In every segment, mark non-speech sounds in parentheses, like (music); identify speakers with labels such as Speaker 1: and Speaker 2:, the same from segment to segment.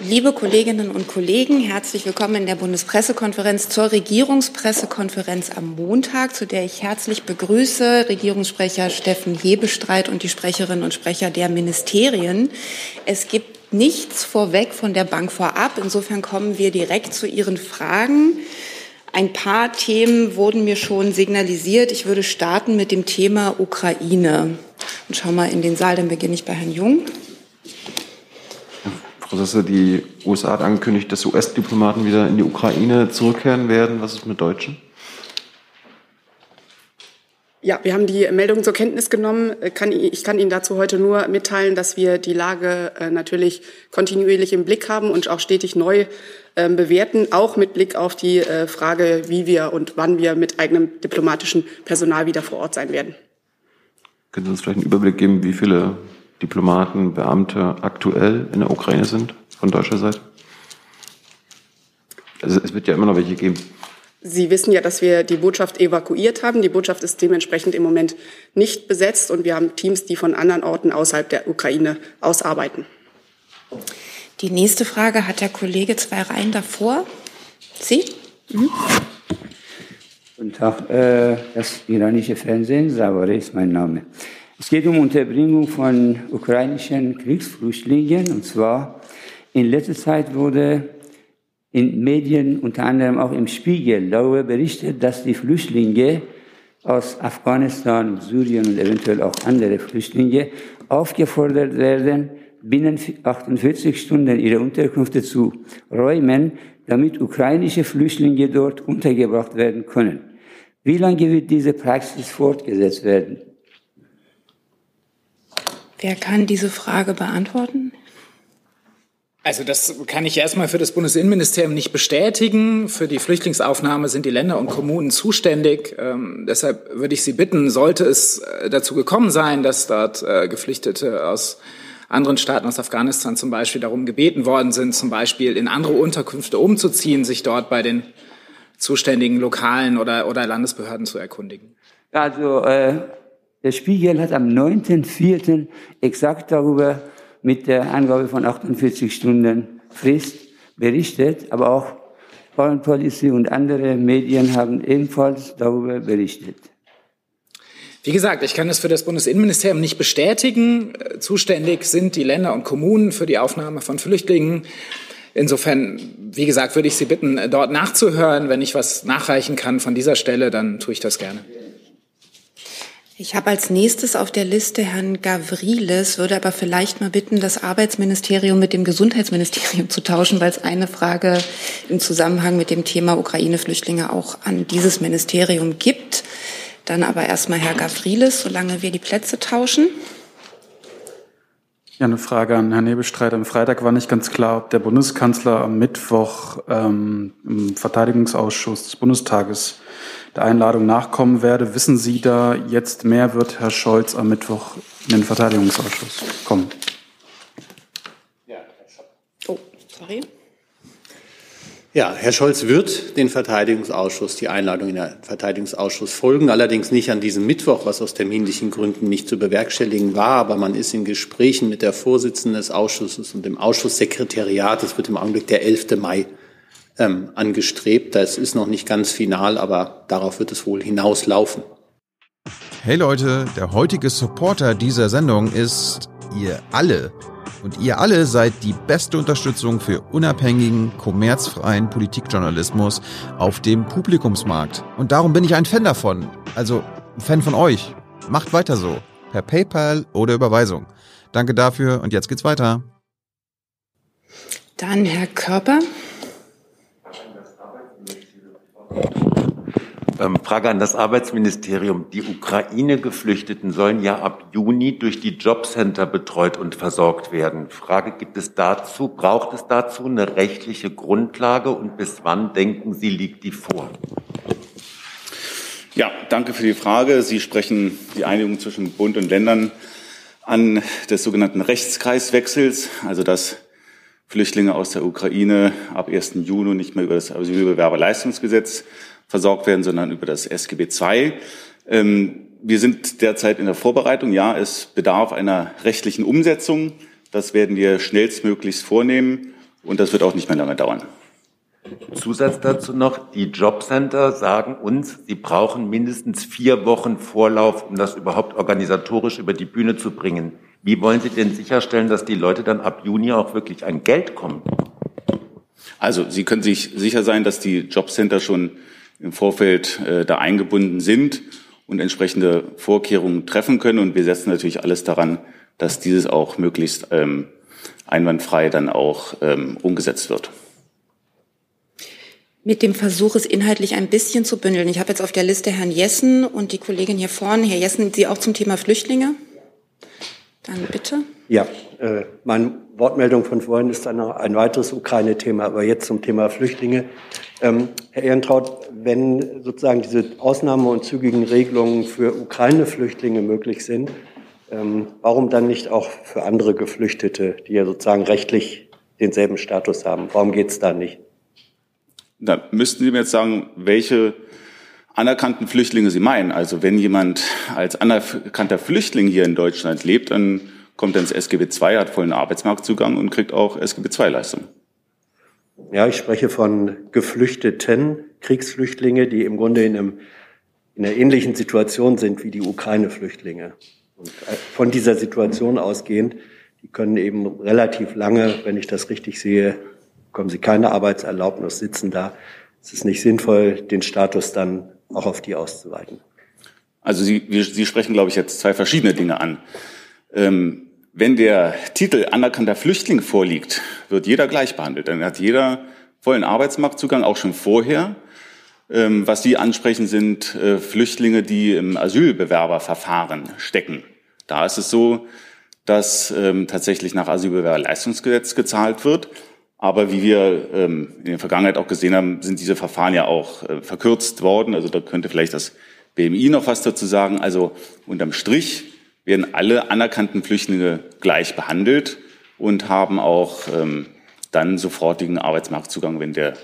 Speaker 1: Liebe Kolleginnen und Kollegen, herzlich willkommen in der Bundespressekonferenz zur Regierungspressekonferenz am Montag, zu der ich herzlich begrüße Regierungssprecher Steffen Hebestreit und die Sprecherinnen und Sprecher der Ministerien. Es gibt nichts vorweg von der Bank vorab. Insofern kommen wir direkt zu Ihren Fragen. Ein paar Themen wurden mir schon signalisiert. Ich würde starten mit dem Thema Ukraine. Und schau mal in den Saal, dann beginne ich bei Herrn Jung.
Speaker 2: Sasse, die USA hat angekündigt, dass US-Diplomaten wieder in die Ukraine zurückkehren werden. Was ist mit Deutschen?
Speaker 3: Ja, wir haben die Meldung zur Kenntnis genommen. Ich kann Ihnen dazu heute nur mitteilen, dass wir die Lage äh, natürlich kontinuierlich im Blick haben und auch stetig neu ähm, bewerten, auch mit Blick auf die äh, Frage, wie wir und wann wir mit eigenem diplomatischen Personal wieder vor Ort sein werden.
Speaker 2: Können Sie uns vielleicht einen Überblick geben, wie viele Diplomaten, Beamte aktuell in der Ukraine sind von deutscher Seite? Also es wird ja immer noch welche geben.
Speaker 3: Sie wissen ja, dass wir die Botschaft evakuiert haben. Die Botschaft ist dementsprechend im Moment nicht besetzt und wir haben Teams, die von anderen Orten außerhalb der Ukraine ausarbeiten.
Speaker 1: Die nächste Frage hat der Kollege zwei Reihen davor. Sie? Mhm.
Speaker 4: Guten Tag, äh, das iranische Fernsehen, Savare ist mein Name. Es geht um Unterbringung von ukrainischen Kriegsflüchtlingen. Und zwar in letzter Zeit wurde in Medien, unter anderem auch im Spiegel, darüber berichtet, dass die Flüchtlinge aus Afghanistan, Syrien und eventuell auch andere Flüchtlinge aufgefordert werden, binnen 48 Stunden ihre Unterkünfte zu räumen, damit ukrainische Flüchtlinge dort untergebracht werden können. Wie lange wird diese Praxis fortgesetzt werden?
Speaker 1: Wer kann diese Frage beantworten?
Speaker 5: Also das kann ich erstmal für das Bundesinnenministerium nicht bestätigen. Für die Flüchtlingsaufnahme sind die Länder und Kommunen zuständig. Ähm, deshalb würde ich Sie bitten, sollte es äh, dazu gekommen sein, dass dort äh, Geflüchtete aus anderen Staaten, aus Afghanistan zum Beispiel, darum gebeten worden sind, zum Beispiel in andere Unterkünfte umzuziehen, sich dort bei den zuständigen lokalen oder, oder Landesbehörden zu erkundigen.
Speaker 4: Also äh, der Spiegel hat am 9.4. exakt darüber mit der Angabe von 48 Stunden Frist berichtet, aber auch Foreign Policy und andere Medien haben ebenfalls darüber berichtet.
Speaker 5: Wie gesagt, ich kann es für das Bundesinnenministerium nicht bestätigen. Zuständig sind die Länder und Kommunen für die Aufnahme von Flüchtlingen. Insofern, wie gesagt, würde ich Sie bitten, dort nachzuhören. Wenn ich was nachreichen kann von dieser Stelle, dann tue ich das gerne.
Speaker 1: Ich habe als nächstes auf der Liste Herrn Gavrilis, würde aber vielleicht mal bitten, das Arbeitsministerium mit dem Gesundheitsministerium zu tauschen, weil es eine Frage im Zusammenhang mit dem Thema Ukraine-Flüchtlinge auch an dieses Ministerium gibt. Dann aber erstmal Herr Gavrilis, solange wir die Plätze tauschen.
Speaker 6: Ja, eine Frage an Herrn Nebelstreit. Am Freitag war nicht ganz klar, ob der Bundeskanzler am Mittwoch ähm, im Verteidigungsausschuss des Bundestages der Einladung nachkommen werde. Wissen Sie da jetzt mehr, wird Herr Scholz am Mittwoch in den Verteidigungsausschuss kommen?
Speaker 7: Oh, sorry. Ja, Herr Scholz wird den Verteidigungsausschuss, die Einladung in den Verteidigungsausschuss folgen, allerdings nicht an diesem Mittwoch, was aus terminlichen Gründen nicht zu bewerkstelligen war. Aber man ist in Gesprächen mit der Vorsitzenden des Ausschusses und dem Ausschusssekretariat. Es wird im Augenblick der 11. Mai ähm, angestrebt. Das ist noch nicht ganz final, aber darauf wird es wohl hinauslaufen.
Speaker 8: Hey Leute, der heutige Supporter dieser Sendung ist ihr alle. Und ihr alle seid die beste Unterstützung für unabhängigen, kommerzfreien Politikjournalismus auf dem Publikumsmarkt. Und darum bin ich ein Fan davon. Also ein Fan von euch. Macht weiter so. Per PayPal oder Überweisung. Danke dafür und jetzt geht's weiter.
Speaker 1: Dann Herr Körper.
Speaker 9: Ähm, Frage an das Arbeitsministerium. Die Ukraine-Geflüchteten sollen ja ab Juni durch die Jobcenter betreut und versorgt werden. Frage, gibt es dazu, braucht es dazu eine rechtliche Grundlage und bis wann denken Sie, liegt die vor?
Speaker 10: Ja, danke für die Frage. Sie sprechen die Einigung zwischen Bund und Ländern an des sogenannten Rechtskreiswechsels, also dass Flüchtlinge aus der Ukraine ab 1. Juni nicht mehr über das Asylbewerberleistungsgesetz versorgt werden, sondern über das SGB II. Ähm, wir sind derzeit in der Vorbereitung. Ja, es bedarf einer rechtlichen Umsetzung. Das werden wir schnellstmöglichst vornehmen. Und das wird auch nicht mehr lange dauern.
Speaker 9: Zusatz dazu noch, die Jobcenter sagen uns, sie brauchen mindestens vier Wochen Vorlauf, um das überhaupt organisatorisch über die Bühne zu bringen. Wie wollen Sie denn sicherstellen, dass die Leute dann ab Juni auch wirklich an Geld kommen?
Speaker 10: Also Sie können sich sicher sein, dass die Jobcenter schon im Vorfeld äh, da eingebunden sind und entsprechende Vorkehrungen treffen können. Und wir setzen natürlich alles daran, dass dieses auch möglichst ähm, einwandfrei dann auch ähm, umgesetzt wird.
Speaker 1: Mit dem Versuch, es inhaltlich ein bisschen zu bündeln. Ich habe jetzt auf der Liste Herrn Jessen und die Kollegin hier vorne. Herr Jessen, Sie auch zum Thema Flüchtlinge? Dann bitte.
Speaker 11: Ja, äh, meine Wortmeldung von vorhin ist dann noch ein weiteres Ukraine-Thema, aber jetzt zum Thema Flüchtlinge. Ähm, Herr Ehrentraut, wenn sozusagen diese Ausnahme- und zügigen Regelungen für Ukraine-Flüchtlinge möglich sind, ähm, warum dann nicht auch für andere Geflüchtete, die ja sozusagen rechtlich denselben Status haben? Warum geht es da nicht?
Speaker 10: Da müssten Sie mir jetzt sagen, welche anerkannten Flüchtlinge Sie meinen. Also wenn jemand als anerkannter Flüchtling hier in Deutschland lebt, dann kommt er ins SGB II, hat vollen Arbeitsmarktzugang und kriegt auch SGB II-Leistungen.
Speaker 11: Ja, ich spreche von Geflüchteten, Kriegsflüchtlinge, die im Grunde in, einem, in einer ähnlichen Situation sind wie die Ukraine-Flüchtlinge. Und äh, von dieser Situation ausgehend, die können eben relativ lange, wenn ich das richtig sehe, bekommen sie keine Arbeitserlaubnis, sitzen da. Es ist nicht sinnvoll, den Status dann auch auf die auszuweiten.
Speaker 10: Also Sie, wir, Sie sprechen, glaube ich, jetzt zwei verschiedene Dinge an. Ähm, wenn der Titel anerkannter Flüchtling vorliegt, wird jeder gleich behandelt. Dann hat jeder vollen Arbeitsmarktzugang, auch schon vorher. Ähm, was Sie ansprechen, sind äh, Flüchtlinge, die im Asylbewerberverfahren stecken. Da ist es so, dass ähm, tatsächlich nach Asylbewerberleistungsgesetz gezahlt wird. Aber wie wir ähm, in der Vergangenheit auch gesehen haben, sind diese Verfahren ja auch äh, verkürzt worden. Also da könnte vielleicht das BMI noch was dazu sagen. Also unterm Strich werden alle anerkannten Flüchtlinge gleich behandelt und haben auch ähm, dann sofortigen Arbeitsmarktzugang, wenn der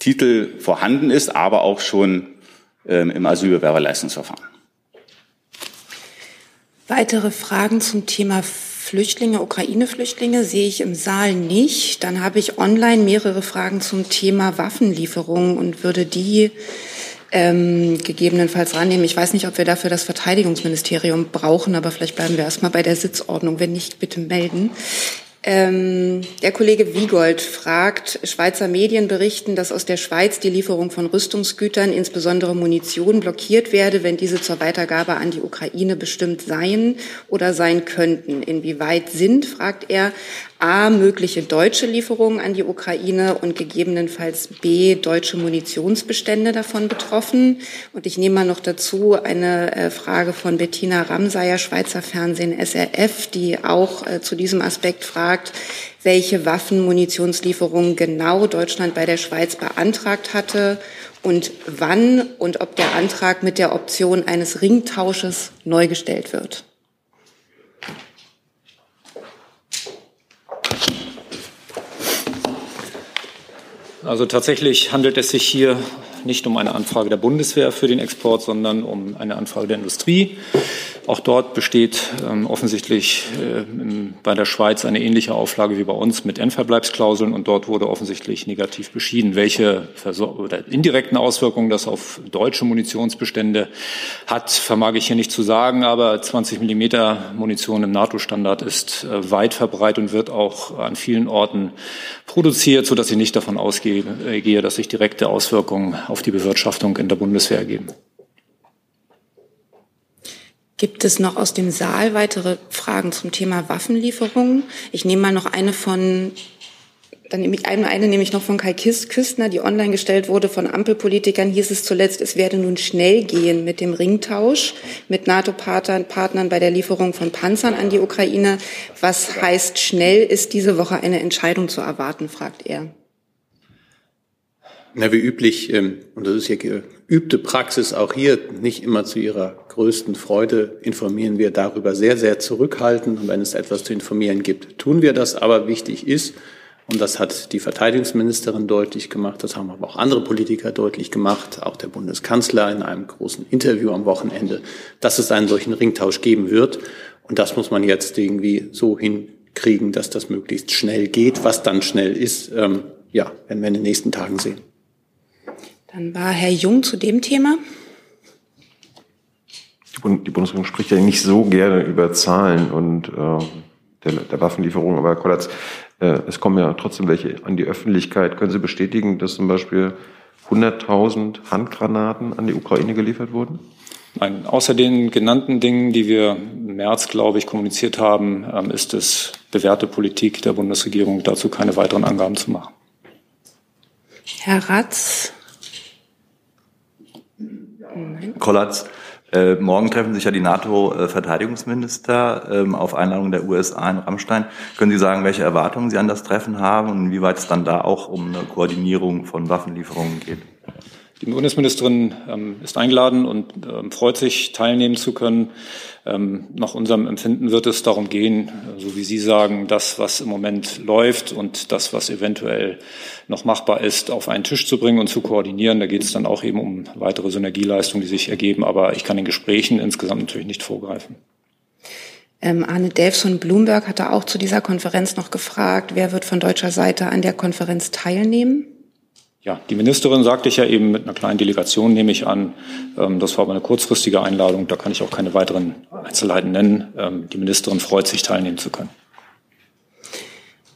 Speaker 10: Titel vorhanden ist, aber auch schon ähm, im Asylbewerberleistungsverfahren.
Speaker 1: Weitere Fragen zum Thema Flüchtlinge, Ukraine-Flüchtlinge sehe ich im Saal nicht. Dann habe ich online mehrere Fragen zum Thema Waffenlieferungen und würde die ähm, gegebenenfalls rannehmen. Ich weiß nicht, ob wir dafür das Verteidigungsministerium brauchen, aber vielleicht bleiben wir erstmal bei der Sitzordnung. Wenn nicht, bitte melden. Ähm, der Kollege Wiegold fragt, Schweizer Medien berichten, dass aus der Schweiz die Lieferung von Rüstungsgütern, insbesondere Munition, blockiert werde, wenn diese zur Weitergabe an die Ukraine bestimmt seien oder sein könnten. Inwieweit sind, fragt er, A, mögliche deutsche Lieferungen an die Ukraine und gegebenenfalls B, deutsche Munitionsbestände davon betroffen. Und ich nehme mal noch dazu eine äh, Frage von Bettina Ramsayer, Schweizer Fernsehen SRF, die auch äh, zu diesem Aspekt fragt, welche Waffenmunitionslieferungen genau Deutschland bei der Schweiz beantragt hatte und wann und ob der Antrag mit der Option eines Ringtausches neu gestellt wird.
Speaker 12: Also tatsächlich handelt es sich hier nicht um eine Anfrage der Bundeswehr für den Export, sondern um eine Anfrage der Industrie. Auch dort besteht ähm, offensichtlich äh, bei der Schweiz eine ähnliche Auflage wie bei uns mit Endverbleibsklauseln und dort wurde offensichtlich negativ beschieden. Welche oder indirekten Auswirkungen das auf deutsche Munitionsbestände hat, vermag ich hier nicht zu sagen, aber 20 Millimeter Munition im NATO-Standard ist äh, weit verbreitet und wird auch an vielen Orten produziert, sodass ich nicht davon ausgehe, äh, dass sich direkte Auswirkungen auf die Bewirtschaftung in der Bundeswehr ergeben.
Speaker 1: Gibt es noch aus dem Saal weitere Fragen zum Thema Waffenlieferungen? Ich nehme mal noch eine von, dann nehme ich eine, eine nehme ich noch von Kai Küstner, die online gestellt wurde von Ampelpolitikern. Hieß es zuletzt, es werde nun schnell gehen mit dem Ringtausch mit NATO-Partnern bei der Lieferung von Panzern an die Ukraine. Was heißt schnell? Ist diese Woche eine Entscheidung zu erwarten, fragt er.
Speaker 7: Na, wie üblich, ähm, und das ist ja geübte Praxis auch hier, nicht immer zu Ihrer größten Freude informieren wir darüber sehr, sehr zurückhaltend. Und wenn es etwas zu informieren gibt, tun wir das. Aber wichtig ist, und das hat die Verteidigungsministerin deutlich gemacht, das haben aber auch andere Politiker deutlich gemacht, auch der Bundeskanzler in einem großen Interview am Wochenende, dass es einen solchen Ringtausch geben wird. Und das muss man jetzt irgendwie so hin kriegen, dass das möglichst schnell geht. Was dann schnell ist, ähm, ja, werden wir in den nächsten Tagen sehen.
Speaker 1: Dann war Herr Jung zu dem Thema.
Speaker 2: Die Bundesregierung spricht ja nicht so gerne über Zahlen und äh, der, der Waffenlieferung, aber Kollatz, äh, es kommen ja trotzdem welche an die Öffentlichkeit. Können Sie bestätigen, dass zum Beispiel 100.000 Handgranaten an die Ukraine geliefert wurden?
Speaker 13: Nein, außer den genannten Dingen, die wir im März, glaube ich, kommuniziert haben, ähm, ist es bewährte Politik der Bundesregierung, dazu keine weiteren Angaben zu machen.
Speaker 1: Herr Ratz.
Speaker 14: Kollatz, äh, morgen treffen sich ja die NATO-Verteidigungsminister ähm, auf Einladung der USA in Rammstein. Können Sie sagen, welche Erwartungen Sie an das Treffen haben und inwieweit es dann da auch um eine Koordinierung von Waffenlieferungen geht?
Speaker 13: Die Bundesministerin ähm, ist eingeladen und ähm, freut sich, teilnehmen zu können. Ähm, nach unserem Empfinden wird es darum gehen, so wie Sie sagen, das, was im Moment läuft und das, was eventuell noch machbar ist, auf einen Tisch zu bringen und zu koordinieren. Da geht es dann auch eben um weitere Synergieleistungen, die sich ergeben. Aber ich kann den Gesprächen insgesamt natürlich nicht vorgreifen.
Speaker 1: Ähm, Arne Delfs von Bloomberg hatte auch zu dieser Konferenz noch gefragt, wer wird von deutscher Seite an der Konferenz teilnehmen?
Speaker 13: Ja, die Ministerin sagte ich ja eben mit einer kleinen Delegation, nehme ich an. Ähm, das war aber eine kurzfristige Einladung. Da kann ich auch keine weiteren Einzelheiten nennen. Ähm, die Ministerin freut sich, teilnehmen zu können.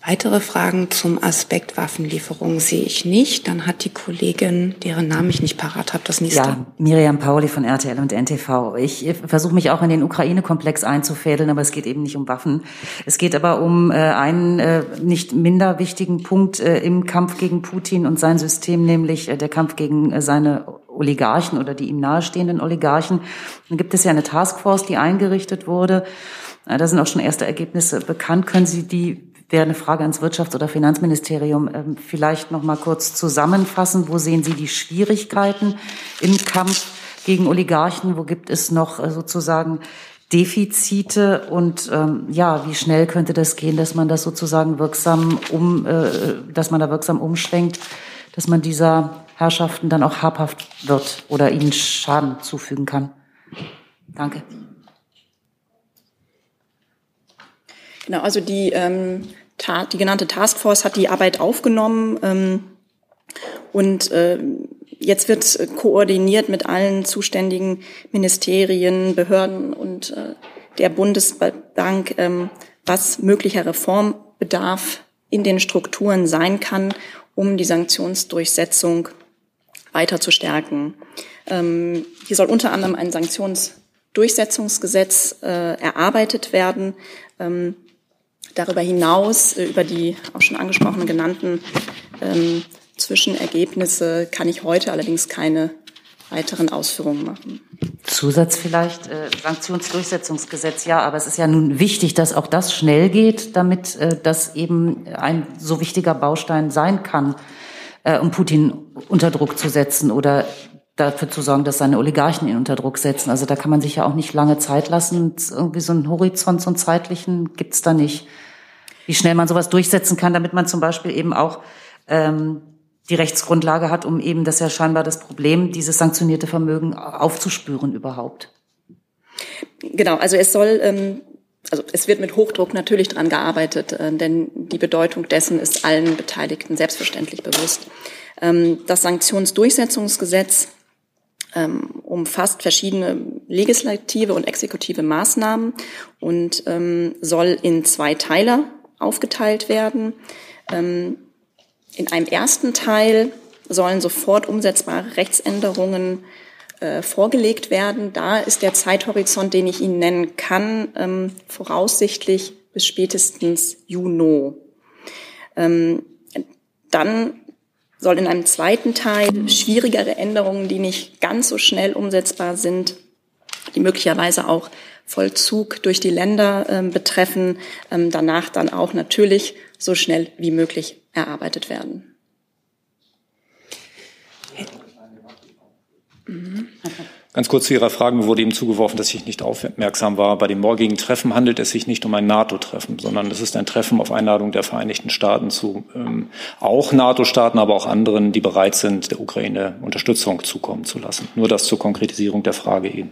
Speaker 1: Weitere Fragen zum Aspekt Waffenlieferung sehe ich nicht. Dann hat die Kollegin, deren Namen ich nicht parat habe, das nächste.
Speaker 15: Ja, Miriam Pauli von RTL und NTV. Ich versuche mich auch in den Ukraine-Komplex einzufädeln, aber es geht eben nicht um Waffen. Es geht aber um äh, einen äh, nicht minder wichtigen Punkt äh, im Kampf gegen Putin und sein System, nämlich äh, der Kampf gegen äh, seine Oligarchen oder die ihm nahestehenden Oligarchen. Dann gibt es ja eine Taskforce, die eingerichtet wurde. Äh, da sind auch schon erste Ergebnisse bekannt. Können Sie die wäre eine Frage ans Wirtschafts- oder Finanzministerium. Ähm, vielleicht noch mal kurz zusammenfassen. Wo sehen Sie die Schwierigkeiten im Kampf gegen Oligarchen? Wo gibt es noch äh, sozusagen Defizite und ähm, ja, wie schnell könnte das gehen, dass man das sozusagen wirksam um, äh, dass man da wirksam umschwenkt, dass man dieser Herrschaften dann auch habhaft wird oder ihnen Schaden zufügen kann? Danke.
Speaker 3: Genau, also die, ähm, die genannte Taskforce hat die Arbeit aufgenommen ähm, und äh, jetzt wird koordiniert mit allen zuständigen Ministerien, Behörden und äh, der Bundesbank, ähm, was möglicher Reformbedarf in den Strukturen sein kann, um die Sanktionsdurchsetzung weiter zu stärken. Ähm, hier soll unter anderem ein Sanktionsdurchsetzungsgesetz äh, erarbeitet werden. Ähm, Darüber hinaus, äh, über die auch schon angesprochenen genannten ähm, Zwischenergebnisse, kann ich heute allerdings keine weiteren Ausführungen machen.
Speaker 15: Zusatz vielleicht, äh, Sanktionsdurchsetzungsgesetz, ja, aber es ist ja nun wichtig, dass auch das schnell geht, damit äh, das eben ein so wichtiger Baustein sein kann, äh, um Putin unter Druck zu setzen oder dafür zu sorgen, dass seine Oligarchen ihn unter Druck setzen. Also da kann man sich ja auch nicht lange Zeit lassen. Irgendwie so einen Horizont, so einen zeitlichen gibt's da nicht wie schnell man sowas durchsetzen kann, damit man zum Beispiel eben auch ähm, die Rechtsgrundlage hat, um eben das ja scheinbar das Problem, dieses sanktionierte Vermögen aufzuspüren überhaupt.
Speaker 3: Genau, also es soll, ähm, also es wird mit Hochdruck natürlich dran gearbeitet, äh, denn die Bedeutung dessen ist allen Beteiligten selbstverständlich bewusst. Ähm, das Sanktionsdurchsetzungsgesetz ähm, umfasst verschiedene legislative und exekutive Maßnahmen und ähm, soll in zwei Teile aufgeteilt werden. Ähm, in einem ersten Teil sollen sofort umsetzbare Rechtsänderungen äh, vorgelegt werden. Da ist der Zeithorizont, den ich Ihnen nennen kann, ähm, voraussichtlich bis spätestens Juni. Ähm, dann soll in einem zweiten Teil schwierigere Änderungen, die nicht ganz so schnell umsetzbar sind, die möglicherweise auch Vollzug durch die Länder ähm, betreffen, ähm, danach dann auch natürlich so schnell wie möglich erarbeitet werden.
Speaker 13: Ganz kurz zu Ihrer Frage. Mir wurde eben zugeworfen, dass ich nicht aufmerksam war. Bei dem morgigen Treffen handelt es sich nicht um ein NATO-Treffen, sondern es ist ein Treffen auf Einladung der Vereinigten Staaten zu ähm, auch NATO-Staaten, aber auch anderen, die bereit sind, der Ukraine Unterstützung zukommen zu lassen. Nur das zur Konkretisierung der Frage eben.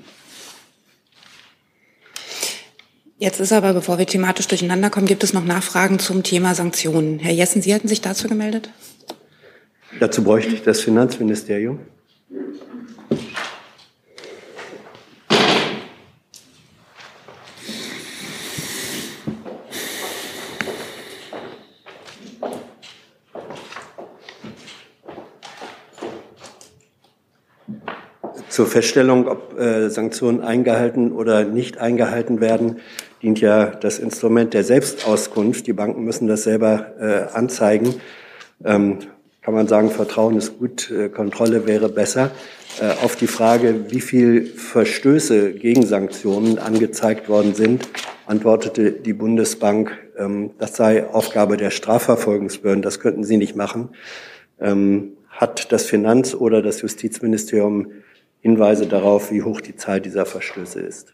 Speaker 1: Jetzt ist aber, bevor wir thematisch durcheinander kommen, gibt es noch Nachfragen zum Thema Sanktionen. Herr Jessen, Sie hatten sich dazu gemeldet?
Speaker 11: Dazu bräuchte ich das Finanzministerium. Zur Feststellung, ob äh, Sanktionen eingehalten oder nicht eingehalten werden, dient ja das Instrument der Selbstauskunft. Die Banken müssen das selber äh, anzeigen. Ähm, kann man sagen, Vertrauen ist gut, äh, Kontrolle wäre besser. Äh, auf die Frage, wie viel Verstöße gegen Sanktionen angezeigt worden sind, antwortete die Bundesbank, ähm, das sei Aufgabe der Strafverfolgungsbehörden, das könnten sie nicht machen. Ähm, hat das Finanz- oder das Justizministerium Hinweise darauf, wie hoch die Zahl dieser Verstöße ist.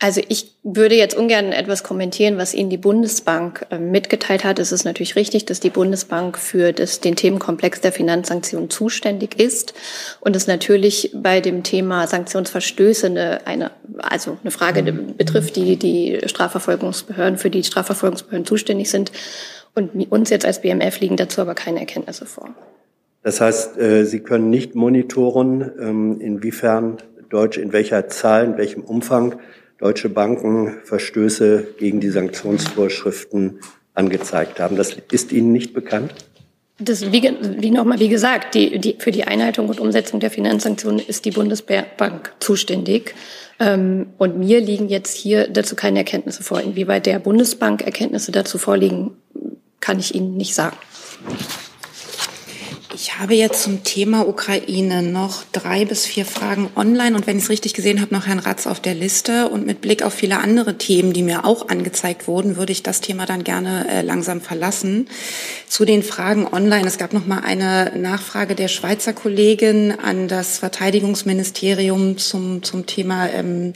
Speaker 16: Also ich würde jetzt ungern etwas kommentieren, was Ihnen die Bundesbank äh, mitgeteilt hat. Es ist natürlich richtig, dass die Bundesbank für das, den Themenkomplex der Finanzsanktionen zuständig ist und es natürlich bei dem Thema Sanktionsverstöße eine, eine also eine Frage betrifft, die die Strafverfolgungsbehörden für die Strafverfolgungsbehörden zuständig sind. Und uns jetzt als BMF liegen dazu aber keine Erkenntnisse vor.
Speaker 11: Das heißt, äh, Sie können nicht monitoren, ähm, inwiefern Deutsche, in welcher Zahl, in welchem Umfang deutsche Banken Verstöße gegen die Sanktionsvorschriften angezeigt haben. Das ist Ihnen nicht bekannt?
Speaker 16: Das, wie, wie nochmal, wie gesagt, die, die, für die Einhaltung und Umsetzung der Finanzsanktionen ist die Bundesbank zuständig. Ähm, und mir liegen jetzt hier dazu keine Erkenntnisse vor. Inwieweit der Bundesbank Erkenntnisse dazu vorliegen, kann ich Ihnen nicht sagen.
Speaker 1: Ich habe jetzt zum Thema Ukraine noch drei bis vier Fragen online und wenn ich es richtig gesehen habe, noch Herrn Ratz auf der Liste. Und mit Blick auf viele andere Themen, die mir auch angezeigt wurden, würde ich das Thema dann gerne äh, langsam verlassen. Zu den Fragen online. Es gab noch mal eine Nachfrage der Schweizer Kollegin an das Verteidigungsministerium zum, zum Thema ähm,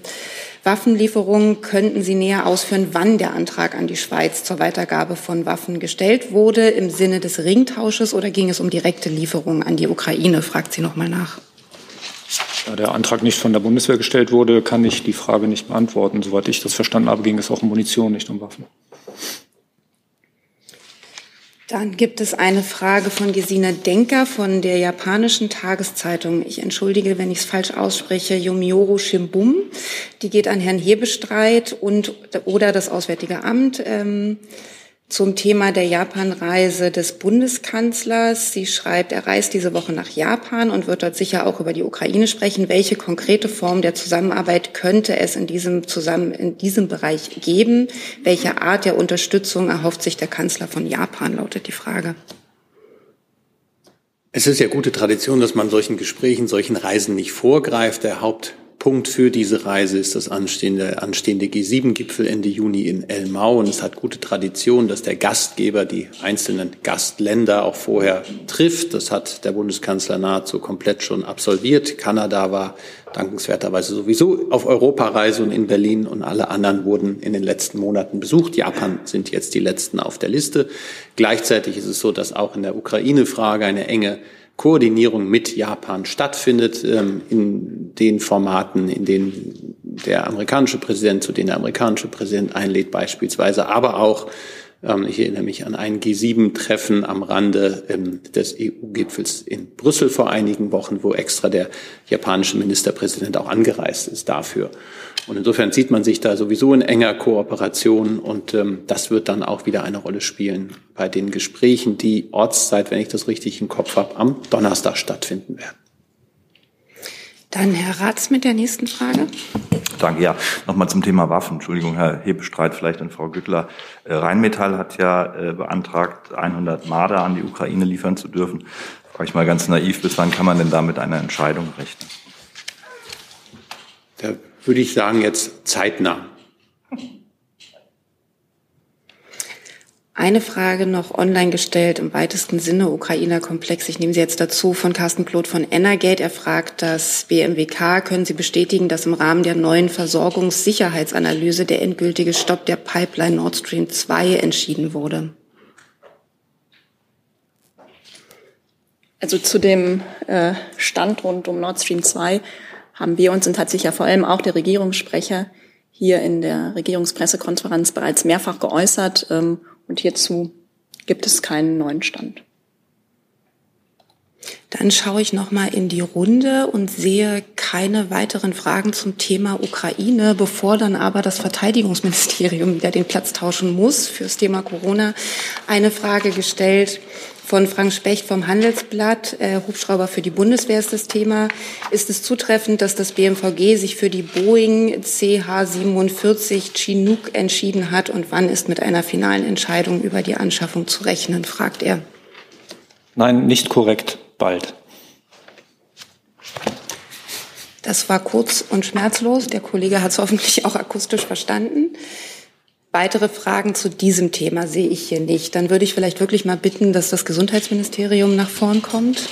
Speaker 1: Waffenlieferungen. Könnten Sie näher ausführen, wann der Antrag an die Schweiz zur Weitergabe von Waffen gestellt wurde? Im Sinne des Ringtausches oder ging es um direkte Lieferungen an die Ukraine? Fragt sie noch mal nach.
Speaker 12: Da der Antrag nicht von der Bundeswehr gestellt wurde, kann ich die Frage nicht beantworten. Soweit ich das verstanden habe, ging es auch um Munition, nicht um Waffen.
Speaker 1: Dann gibt es eine Frage von Gesine Denker von der japanischen Tageszeitung. Ich entschuldige, wenn ich es falsch ausspreche. Yomiuri Shimbum. Die geht an Herrn Hebestreit und oder das Auswärtige Amt. Ähm, zum Thema der Japanreise des Bundeskanzlers. Sie schreibt, er reist diese Woche nach Japan und wird dort sicher auch über die Ukraine sprechen. Welche konkrete Form der Zusammenarbeit könnte es in diesem, zusammen, in diesem Bereich geben? Welche Art der Unterstützung erhofft sich der Kanzler von Japan, lautet die Frage.
Speaker 7: Es ist ja gute Tradition, dass man solchen Gesprächen, solchen Reisen nicht vorgreift. Der Haupt Punkt für diese Reise ist das anstehende, anstehende G7-Gipfel Ende Juni in Elmau. Und es hat gute Tradition, dass der Gastgeber die einzelnen Gastländer auch vorher trifft. Das hat der Bundeskanzler nahezu komplett schon absolviert. Kanada war dankenswerterweise sowieso auf Europareise und in Berlin und alle anderen wurden in den letzten Monaten besucht. Japan sind jetzt die letzten auf der Liste. Gleichzeitig ist es so, dass auch in der Ukraine-Frage eine enge Koordinierung mit Japan stattfindet, ähm, in den Formaten, in denen der amerikanische Präsident, zu denen der amerikanische Präsident einlädt beispielsweise, aber auch ich erinnere mich an ein G7-Treffen am Rande ähm, des EU-Gipfels in Brüssel vor einigen Wochen, wo extra der japanische Ministerpräsident auch angereist ist dafür. Und insofern sieht man sich da sowieso in enger Kooperation und ähm, das wird dann auch wieder eine Rolle spielen bei den Gesprächen, die Ortszeit, wenn ich das richtig im Kopf habe, am Donnerstag stattfinden werden.
Speaker 1: Dann Herr Ratz mit der nächsten Frage.
Speaker 14: Danke, ja. Nochmal zum Thema Waffen. Entschuldigung, Herr Hebestreit, vielleicht an Frau Güttler. Äh, Rheinmetall hat ja äh, beantragt, 100 Marder an die Ukraine liefern zu dürfen. Frage ich mal ganz naiv, bis wann kann man denn damit eine Entscheidung rechnen?
Speaker 7: Da würde ich sagen, jetzt zeitnah.
Speaker 1: Eine Frage noch online gestellt, im weitesten Sinne Ukrainer-Komplex. Ich nehme sie jetzt dazu von Carsten Kloth von Energate. Er fragt das BMWK, können Sie bestätigen, dass im Rahmen der neuen Versorgungssicherheitsanalyse der endgültige Stopp der Pipeline Nord Stream 2 entschieden wurde?
Speaker 16: Also zu dem äh, Stand rund um Nord Stream 2 haben wir uns und hat sich ja vor allem auch der Regierungssprecher hier in der Regierungspressekonferenz bereits mehrfach geäußert. Ähm, und hierzu gibt es keinen neuen Stand.
Speaker 1: Dann schaue ich noch mal in die Runde und sehe keine weiteren Fragen zum Thema Ukraine, bevor dann aber das Verteidigungsministerium wieder den Platz tauschen muss fürs Thema Corona. Eine Frage gestellt von Frank Specht vom Handelsblatt. Äh, Hubschrauber für die Bundeswehr ist das Thema. Ist es zutreffend, dass das BMVG sich für die Boeing CH-47 Chinook entschieden hat und wann ist mit einer finalen Entscheidung über die Anschaffung zu rechnen, fragt er.
Speaker 12: Nein, nicht korrekt bald.
Speaker 1: Das war kurz und schmerzlos. Der Kollege hat es hoffentlich auch akustisch verstanden. Weitere Fragen zu diesem Thema sehe ich hier nicht. Dann würde ich vielleicht wirklich mal bitten, dass das Gesundheitsministerium nach vorn kommt.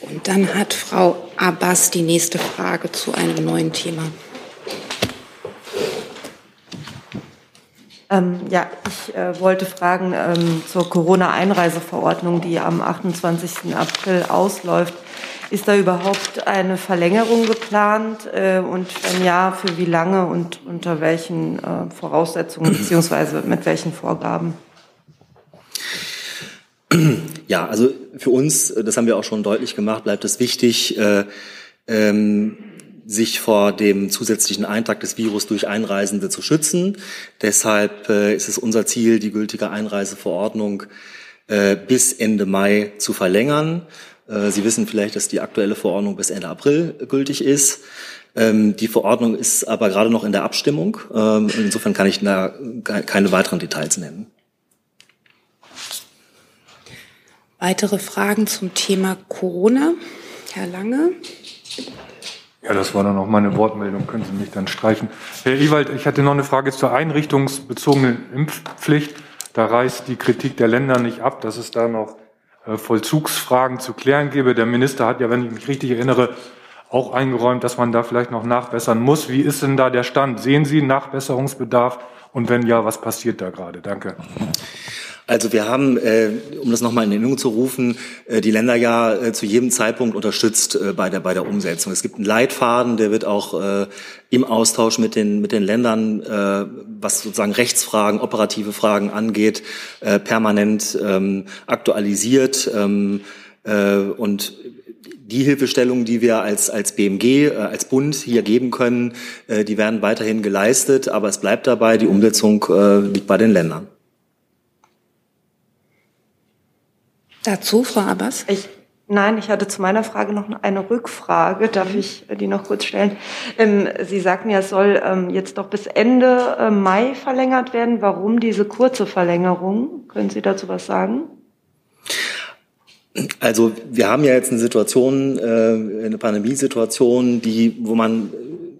Speaker 1: Und dann hat Frau Abbas die nächste Frage zu einem neuen Thema.
Speaker 17: Ähm, ja, ich äh, wollte fragen ähm, zur Corona-Einreiseverordnung, die am 28. April ausläuft. Ist da überhaupt eine Verlängerung geplant? Äh, und wenn ja, für wie lange und unter welchen äh, Voraussetzungen beziehungsweise mit welchen Vorgaben?
Speaker 18: Ja, also für uns, das haben wir auch schon deutlich gemacht, bleibt es wichtig, äh, ähm, sich vor dem zusätzlichen Eintrag des Virus durch Einreisende zu schützen. Deshalb äh, ist es unser Ziel, die gültige Einreiseverordnung äh, bis Ende Mai zu verlängern. Äh, Sie wissen vielleicht, dass die aktuelle Verordnung bis Ende April gültig ist. Ähm, die Verordnung ist aber gerade noch in der Abstimmung. Ähm, insofern kann ich da keine weiteren Details nennen.
Speaker 1: Weitere Fragen zum Thema Corona? Herr Lange.
Speaker 19: Ja, das war dann noch meine Wortmeldung, können Sie mich dann streichen. Herr Ewald, ich hatte noch eine Frage zur einrichtungsbezogenen Impfpflicht. Da reißt die Kritik der Länder nicht ab, dass es da noch Vollzugsfragen zu klären gäbe. Der Minister hat ja, wenn ich mich richtig erinnere, auch eingeräumt, dass man da vielleicht noch nachbessern muss. Wie ist denn da der Stand? Sehen Sie Nachbesserungsbedarf? Und wenn ja, was passiert da gerade? Danke.
Speaker 18: Also wir haben, äh, um das nochmal in Erinnerung zu rufen, äh, die Länder ja äh, zu jedem Zeitpunkt unterstützt äh, bei, der, bei der Umsetzung. Es gibt einen Leitfaden, der wird auch äh, im Austausch mit den, mit den Ländern, äh, was sozusagen Rechtsfragen, operative Fragen angeht, äh, permanent ähm, aktualisiert. Ähm, äh, und die Hilfestellungen, die wir als, als BMG, äh, als Bund hier geben können, äh, die werden weiterhin geleistet. Aber es bleibt dabei, die Umsetzung äh, liegt bei den Ländern.
Speaker 1: Dazu, Frau Abbas?
Speaker 17: Ich, nein, ich hatte zu meiner Frage noch eine Rückfrage. Darf ich die noch kurz stellen? Ähm, Sie sagten ja, es soll ähm, jetzt doch bis Ende äh, Mai verlängert werden. Warum diese kurze Verlängerung? Können Sie dazu was sagen?
Speaker 18: Also wir haben ja jetzt eine Situation, äh, eine Pandemiesituation, die, wo man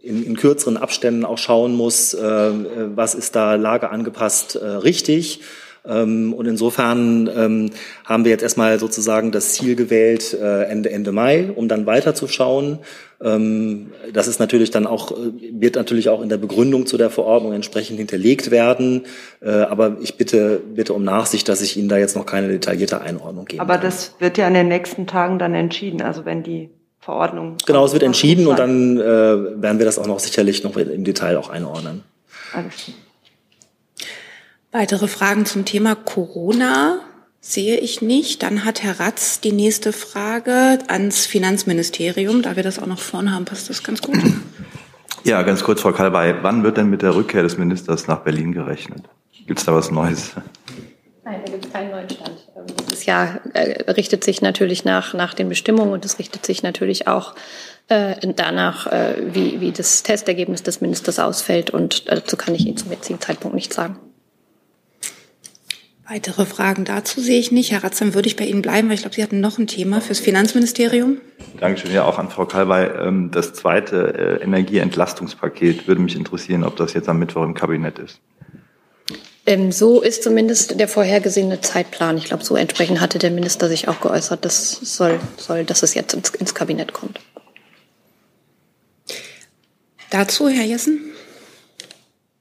Speaker 18: in, in kürzeren Abständen auch schauen muss, äh, was ist da lageangepasst äh, richtig und insofern ähm, haben wir jetzt erstmal sozusagen das Ziel gewählt, äh, Ende, Ende Mai, um dann weiterzuschauen. Ähm, das ist natürlich dann auch, äh, wird natürlich auch in der Begründung zu der Verordnung entsprechend hinterlegt werden. Äh, aber ich bitte, bitte um Nachsicht, dass ich Ihnen da jetzt noch keine detaillierte Einordnung gebe.
Speaker 17: Aber das wird ja in den nächsten Tagen dann entschieden, also wenn die Verordnung.
Speaker 18: Genau, es wird entschieden und dann äh, werden wir das auch noch sicherlich noch im Detail auch einordnen.
Speaker 17: Alles klar.
Speaker 1: Weitere Fragen zum Thema Corona sehe ich nicht. Dann hat Herr Ratz die nächste Frage ans Finanzministerium. Da wir das auch noch vorne haben, passt das ganz gut.
Speaker 14: Ja, ganz kurz, Frau Kalbay. Wann wird denn mit der Rückkehr des Ministers nach Berlin gerechnet? Gibt es da was Neues?
Speaker 16: Nein, da gibt es keinen neuen Stand. Dieses Jahr äh, richtet sich natürlich nach, nach den Bestimmungen und es richtet sich natürlich auch äh, danach, äh, wie, wie das Testergebnis des Ministers ausfällt. Und dazu kann ich Ihnen zum jetzigen Zeitpunkt nichts sagen.
Speaker 1: Weitere Fragen dazu sehe ich nicht. Herr Ratz, dann würde ich bei Ihnen bleiben, weil ich glaube, Sie hatten noch ein Thema fürs Finanzministerium.
Speaker 14: Dankeschön. Ja, auch an Frau Kalbay. Ähm, das zweite äh, Energieentlastungspaket würde mich interessieren, ob das jetzt am Mittwoch im Kabinett ist.
Speaker 16: Ähm, so ist zumindest der vorhergesehene Zeitplan. Ich glaube, so entsprechend hatte der Minister sich auch geäußert, das soll, soll dass es jetzt ins, ins Kabinett kommt.
Speaker 1: Dazu, Herr Jessen?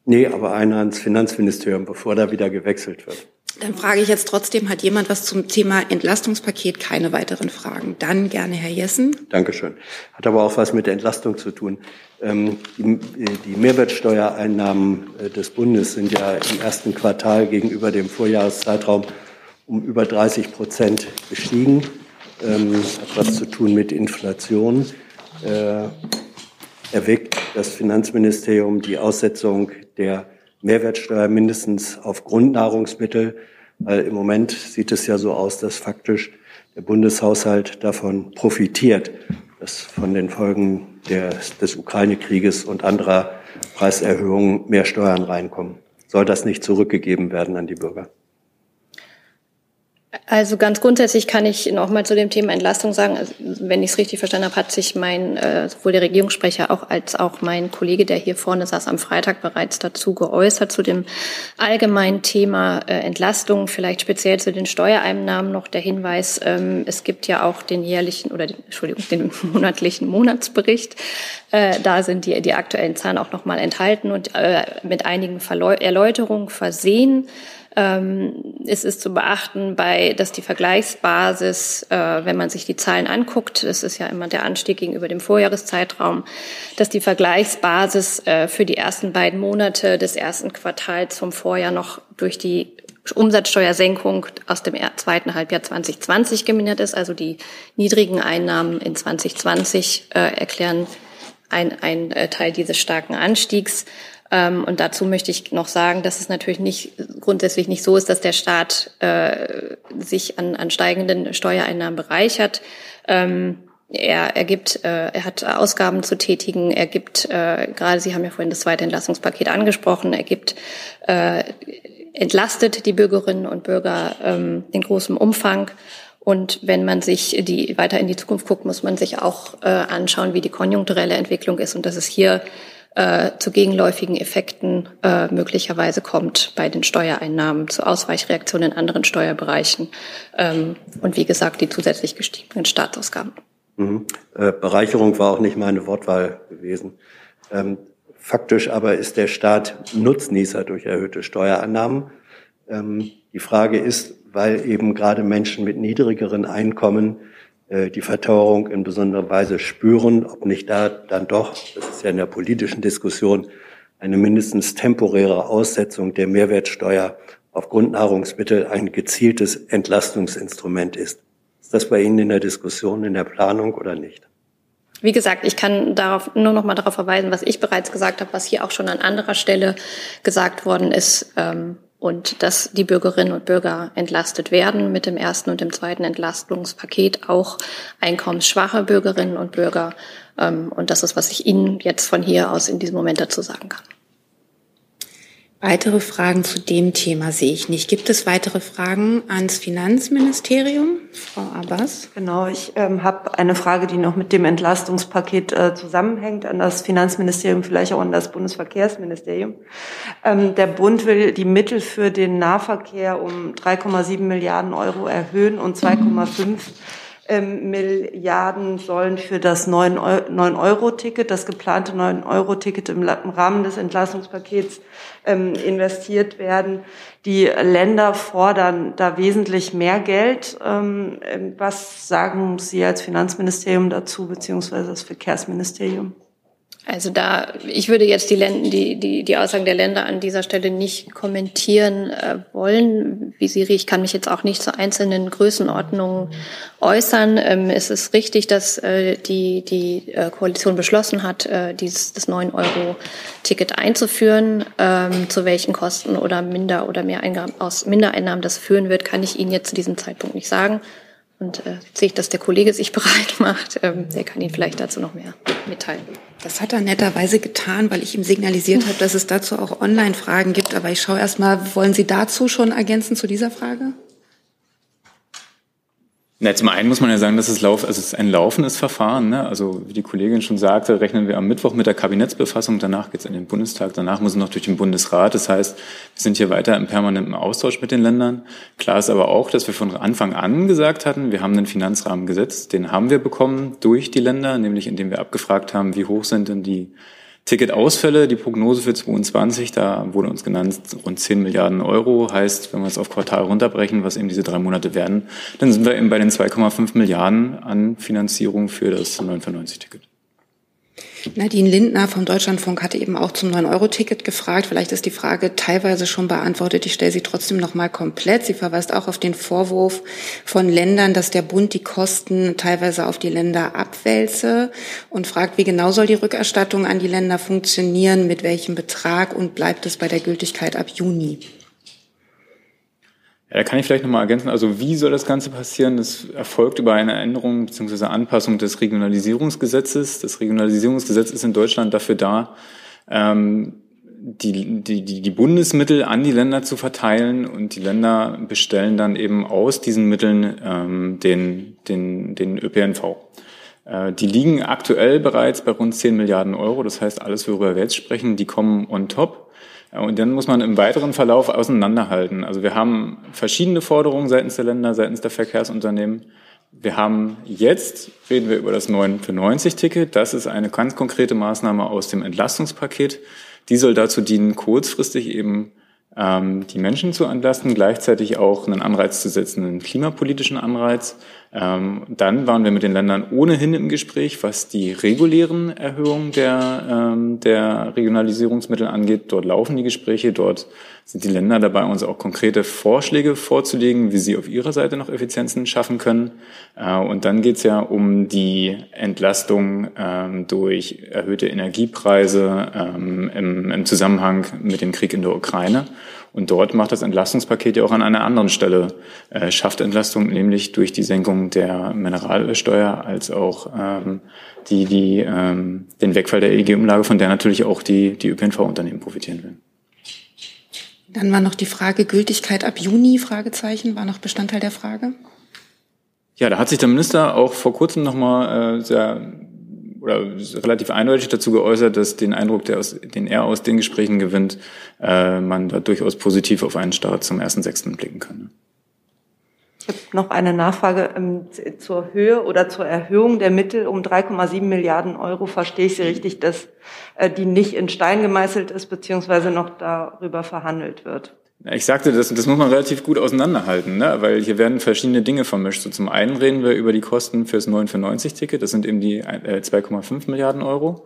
Speaker 11: Nee, aber einer ans Finanzministerium, bevor da wieder gewechselt wird.
Speaker 1: Dann frage ich jetzt trotzdem, hat jemand was zum Thema Entlastungspaket? Keine weiteren Fragen. Dann gerne Herr Jessen.
Speaker 11: Dankeschön. Hat aber auch was mit der Entlastung zu tun. Ähm, die Mehrwertsteuereinnahmen äh, des Bundes sind ja im ersten Quartal gegenüber dem Vorjahreszeitraum um über 30 Prozent gestiegen. Ähm, hat was zu tun mit Inflation. Äh, erwägt das Finanzministerium die Aussetzung der Mehrwertsteuer mindestens auf Grundnahrungsmittel, weil im Moment sieht es ja so aus, dass faktisch der Bundeshaushalt davon profitiert, dass von den Folgen des, des Ukraine-Krieges und anderer Preiserhöhungen mehr Steuern reinkommen. Soll das nicht zurückgegeben werden an die Bürger?
Speaker 16: Also ganz grundsätzlich kann ich noch mal zu dem Thema Entlastung sagen, also wenn ich es richtig verstanden habe, hat sich mein äh, sowohl der Regierungssprecher auch als auch mein Kollege, der hier vorne saß, am Freitag bereits dazu geäußert zu dem allgemeinen Thema äh, Entlastung, vielleicht speziell zu den Steuereinnahmen noch der Hinweis: ähm, Es gibt ja auch den jährlichen oder den, Entschuldigung den (laughs) monatlichen Monatsbericht. Äh, da sind die die aktuellen Zahlen auch noch mal enthalten und äh, mit einigen Erläuterungen versehen. Ähm, es ist zu beachten, bei, dass die Vergleichsbasis, äh, wenn man sich die Zahlen anguckt, das ist ja immer der Anstieg gegenüber dem Vorjahreszeitraum, dass die Vergleichsbasis äh, für die ersten beiden Monate des ersten Quartals vom Vorjahr noch durch die Umsatzsteuersenkung aus dem zweiten Halbjahr 2020 gemindert ist. Also die niedrigen Einnahmen in 2020 äh, erklären ein, ein Teil dieses starken Anstiegs. Ähm, und dazu möchte ich noch sagen, dass es natürlich nicht grundsätzlich nicht so ist, dass der Staat äh, sich an, an steigenden Steuereinnahmen bereichert. Ähm, er, er gibt, äh, er hat Ausgaben zu tätigen. Er gibt, äh, gerade Sie haben ja vorhin das zweite Entlastungspaket angesprochen. Er gibt, äh, entlastet die Bürgerinnen und Bürger ähm, in großem Umfang. Und wenn man sich die weiter in die Zukunft guckt, muss man sich auch äh, anschauen, wie die konjunkturelle Entwicklung ist und dass es hier äh, zu gegenläufigen Effekten äh, möglicherweise kommt bei den Steuereinnahmen, zu Ausweichreaktionen in anderen Steuerbereichen ähm, und wie gesagt die zusätzlich gestiegenen Staatsausgaben.
Speaker 11: Mhm. Äh, Bereicherung war auch nicht meine Wortwahl gewesen. Ähm, faktisch aber ist der Staat Nutznießer durch erhöhte Steuereinnahmen. Ähm, die Frage ist, weil eben gerade Menschen mit niedrigeren Einkommen die Verteuerung in besonderer Weise spüren, ob nicht da dann doch, das ist ja in der politischen Diskussion, eine mindestens temporäre Aussetzung der Mehrwertsteuer auf Grundnahrungsmittel ein gezieltes Entlastungsinstrument ist. Ist das bei Ihnen in der Diskussion, in der Planung oder nicht?
Speaker 16: Wie gesagt, ich kann darauf nur noch mal darauf verweisen, was ich bereits gesagt habe, was hier auch schon an anderer Stelle gesagt worden ist. Ähm, und dass die Bürgerinnen und Bürger entlastet werden mit dem ersten und dem zweiten Entlastungspaket, auch einkommensschwache Bürgerinnen und Bürger. Ähm, und das ist, was ich Ihnen jetzt von hier aus in diesem Moment dazu sagen kann.
Speaker 1: Weitere Fragen zu dem Thema sehe ich nicht. Gibt es weitere Fragen ans Finanzministerium? Frau Abbas?
Speaker 17: Genau, ich ähm, habe eine Frage, die noch mit dem Entlastungspaket äh, zusammenhängt, an das Finanzministerium, vielleicht auch an das Bundesverkehrsministerium. Ähm, der Bund will die Mittel für den Nahverkehr um 3,7 Milliarden Euro erhöhen und 2,5 ähm, Milliarden sollen für das 9-Euro-Ticket, das geplante 9-Euro-Ticket im Rahmen des Entlastungspakets ähm, investiert werden. Die Länder fordern da wesentlich mehr Geld. Ähm, was sagen Sie als Finanzministerium dazu, beziehungsweise das Verkehrsministerium?
Speaker 16: Also da, ich würde jetzt die, Länder, die, die, die Aussagen der Länder an dieser Stelle nicht kommentieren äh, wollen. Wie Sie, ich kann mich jetzt auch nicht zu einzelnen Größenordnungen äußern. Ähm, es ist richtig, dass äh, die, die äh, Koalition beschlossen hat, äh, dieses, das 9-Euro-Ticket einzuführen. Ähm, zu welchen Kosten oder Minder- oder Mehreinnahmen aus Mindereinnahmen das führen wird, kann ich Ihnen jetzt zu diesem Zeitpunkt nicht sagen. Und äh, sehe ich, dass der Kollege sich (laughs) bereit macht. Ähm, der kann Ihnen vielleicht dazu noch mehr mitteilen.
Speaker 1: Das hat er netterweise getan, weil ich ihm signalisiert habe, dass es dazu auch Online-Fragen gibt. Aber ich schaue erst mal, wollen Sie dazu schon ergänzen zu dieser Frage?
Speaker 12: Na, zum einen muss man ja sagen, dass es, lauf, also es ist ein laufendes Verfahren. Ne? Also wie die Kollegin schon sagte, rechnen wir am Mittwoch mit der Kabinettsbefassung, danach geht es in den Bundestag, danach muss es noch durch den Bundesrat. Das heißt, wir sind hier weiter im permanenten Austausch mit den Ländern. Klar ist aber auch, dass wir von Anfang an gesagt hatten, wir haben einen Finanzrahmen gesetzt, den haben wir bekommen durch die Länder, nämlich indem wir abgefragt haben, wie hoch sind denn die Ticketausfälle, die Prognose für 22, da wurde uns genannt rund 10 Milliarden Euro. Heißt, wenn wir es auf Quartal runterbrechen, was eben diese drei Monate werden, dann sind wir eben bei den 2,5 Milliarden an Finanzierung für das 9,95-Ticket.
Speaker 1: Nadine Lindner vom Deutschlandfunk hatte eben auch zum 9-Euro-Ticket gefragt. Vielleicht ist die Frage teilweise schon beantwortet. Ich stelle sie trotzdem noch mal komplett. Sie verweist auch auf den Vorwurf von Ländern, dass der Bund die Kosten teilweise auf die Länder abwälze und fragt, wie genau soll die Rückerstattung an die Länder funktionieren, mit welchem Betrag und bleibt es bei der Gültigkeit ab Juni?
Speaker 12: Ja, da kann ich vielleicht nochmal ergänzen. Also wie soll das Ganze passieren? Das erfolgt über eine Änderung bzw. Anpassung des Regionalisierungsgesetzes. Das Regionalisierungsgesetz ist in Deutschland dafür da, ähm, die, die, die Bundesmittel an die Länder zu verteilen und die Länder bestellen dann eben aus diesen Mitteln ähm, den, den, den ÖPNV. Äh, die liegen aktuell bereits bei rund 10 Milliarden Euro. Das heißt, alles, worüber wir jetzt sprechen, die kommen on top. Und dann muss man im weiteren Verlauf auseinanderhalten. Also wir haben verschiedene Forderungen seitens der Länder, seitens der Verkehrsunternehmen. Wir haben jetzt, reden wir über das 9 für 90 Ticket. Das ist eine ganz konkrete Maßnahme aus dem Entlastungspaket. Die soll dazu dienen, kurzfristig eben ähm, die Menschen zu entlasten, gleichzeitig auch einen Anreiz zu setzen, einen klimapolitischen Anreiz. Ähm, dann waren wir mit den Ländern ohnehin im Gespräch, was die regulären Erhöhungen der, ähm, der Regionalisierungsmittel angeht. Dort laufen die Gespräche, dort sind die Länder dabei, uns auch konkrete Vorschläge vorzulegen, wie sie auf ihrer Seite noch Effizienzen schaffen können. Äh, und dann geht es ja um die Entlastung ähm, durch erhöhte Energiepreise im, im Zusammenhang mit dem Krieg in der Ukraine. Und dort macht das Entlastungspaket ja auch an einer anderen Stelle, äh, schafft Entlastung, nämlich durch die Senkung der Mineralölsteuer als auch ähm, die, die, ähm, den Wegfall der EEG-Umlage, von der natürlich auch die, die ÖPNV-Unternehmen profitieren will.
Speaker 1: Dann war noch die Frage Gültigkeit ab Juni, Fragezeichen, war noch Bestandteil der Frage.
Speaker 12: Ja, da hat sich der Minister auch vor kurzem nochmal äh, sehr oder relativ eindeutig dazu geäußert, dass den Eindruck, der aus, den er aus den Gesprächen gewinnt, äh, man da durchaus positiv auf einen Start zum 1.6. blicken kann.
Speaker 17: Ich habe noch eine Nachfrage ähm, zur Höhe oder zur Erhöhung der Mittel um 3,7 Milliarden Euro. Verstehe ich Sie richtig, dass äh, die nicht in Stein gemeißelt ist, beziehungsweise noch darüber verhandelt wird?
Speaker 12: Ich sagte, das, das muss man relativ gut auseinanderhalten, ne? weil hier werden verschiedene Dinge vermischt. So zum einen reden wir über die Kosten fürs 9 für 90 Ticket, das sind eben die äh, 2,5 Milliarden Euro.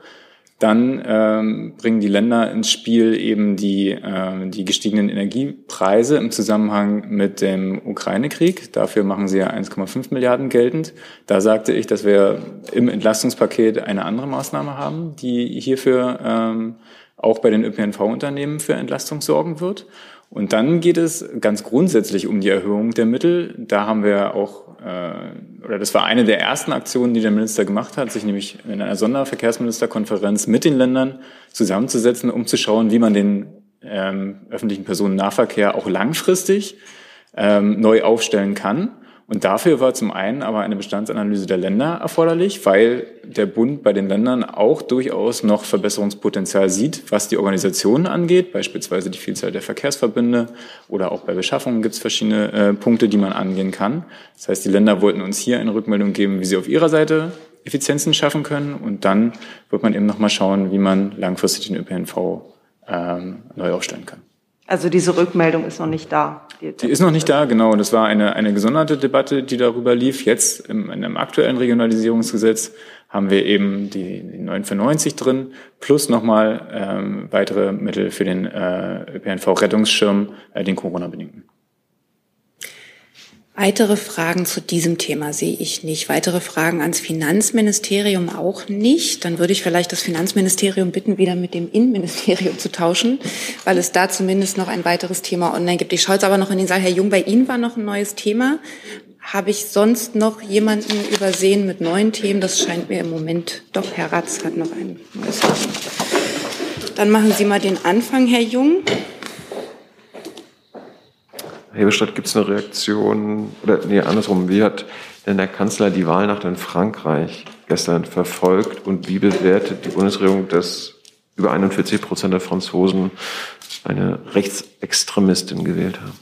Speaker 12: Dann ähm, bringen die Länder ins Spiel eben die, äh, die gestiegenen Energiepreise im Zusammenhang mit dem Ukraine-Krieg. Dafür machen sie ja 1,5 Milliarden geltend. Da sagte ich, dass wir im Entlastungspaket eine andere Maßnahme haben, die hierfür ähm, auch bei den ÖPNV-Unternehmen für Entlastung sorgen wird. Und dann geht es ganz grundsätzlich um die Erhöhung der Mittel. Da haben wir auch, äh, oder das war eine der ersten Aktionen, die der Minister gemacht hat, sich nämlich in einer Sonderverkehrsministerkonferenz mit den Ländern zusammenzusetzen, um zu schauen, wie man den ähm, öffentlichen Personennahverkehr auch langfristig ähm, neu aufstellen kann. Und dafür war zum einen aber eine Bestandsanalyse der Länder erforderlich, weil der Bund bei den Ländern auch durchaus noch Verbesserungspotenzial sieht, was die Organisationen angeht, beispielsweise die Vielzahl der Verkehrsverbünde oder auch bei Beschaffungen gibt es verschiedene äh, Punkte, die man angehen kann. Das heißt, die Länder wollten uns hier eine Rückmeldung geben, wie sie auf ihrer Seite Effizienzen schaffen können und dann wird man eben nochmal schauen, wie man langfristig den ÖPNV ähm, neu aufstellen kann.
Speaker 17: Also diese Rückmeldung ist noch nicht da.
Speaker 12: Die, die ist noch nicht da, genau. Das war eine, eine gesonderte Debatte, die darüber lief. Jetzt im, in einem aktuellen Regionalisierungsgesetz haben wir eben die, die 9 für 90 drin, plus nochmal ähm, weitere Mittel für den äh, ÖPNV-Rettungsschirm, äh, den Corona-bedingten.
Speaker 1: Weitere Fragen zu diesem Thema sehe ich nicht. Weitere Fragen ans Finanzministerium auch nicht. Dann würde ich vielleicht das Finanzministerium bitten, wieder mit dem Innenministerium zu tauschen, weil es da zumindest noch ein weiteres Thema online gibt. Ich schaue jetzt aber noch in den Saal. Herr Jung, bei Ihnen war noch ein neues Thema. Habe ich sonst noch jemanden übersehen mit neuen Themen? Das scheint mir im Moment doch. Herr Ratz hat noch ein neues Thema. Dann machen Sie mal den Anfang, Herr Jung.
Speaker 2: Hebestreit, gibt es eine Reaktion, oder nee, andersrum, wie hat denn der Kanzler die Wahlnacht in Frankreich gestern verfolgt und wie bewertet die Bundesregierung, dass über 41 Prozent der Franzosen eine Rechtsextremistin gewählt haben?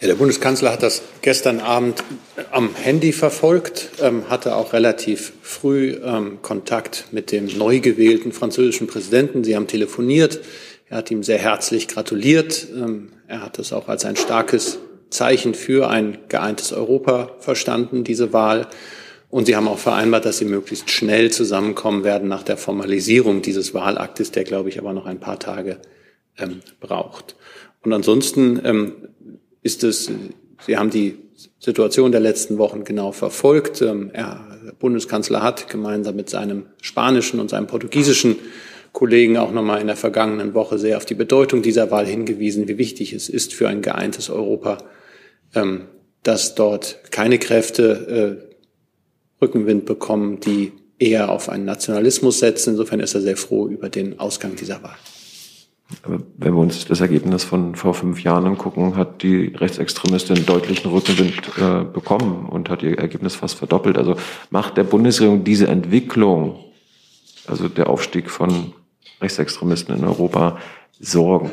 Speaker 7: Ja, der Bundeskanzler hat das gestern Abend am Handy verfolgt, ähm, hatte auch relativ früh ähm, Kontakt mit dem neu gewählten französischen Präsidenten. Sie haben telefoniert. Er hat ihm sehr herzlich gratuliert. Ähm, er hat es auch als ein starkes Zeichen für ein geeintes Europa verstanden, diese Wahl. Und sie haben auch vereinbart, dass sie möglichst schnell zusammenkommen werden nach der Formalisierung dieses Wahlaktes, der, glaube ich, aber noch ein paar Tage ähm, braucht. Und ansonsten ähm, ist es, Sie haben die Situation der letzten Wochen genau verfolgt. Ähm, er, der Bundeskanzler hat gemeinsam mit seinem spanischen und seinem portugiesischen Kollegen auch nochmal in der vergangenen Woche sehr auf die Bedeutung dieser Wahl hingewiesen, wie wichtig es ist für ein geeintes Europa, ähm, dass dort keine Kräfte äh, Rückenwind bekommen, die eher auf einen Nationalismus setzen. Insofern ist er sehr froh über den Ausgang dieser Wahl.
Speaker 2: Wenn wir uns das Ergebnis von vor fünf Jahren angucken, hat die Rechtsextremistin deutlichen Rückenwind äh, bekommen und hat ihr Ergebnis fast verdoppelt. Also macht der Bundesregierung diese Entwicklung, also der Aufstieg von Rechtsextremisten in Europa, Sorgen?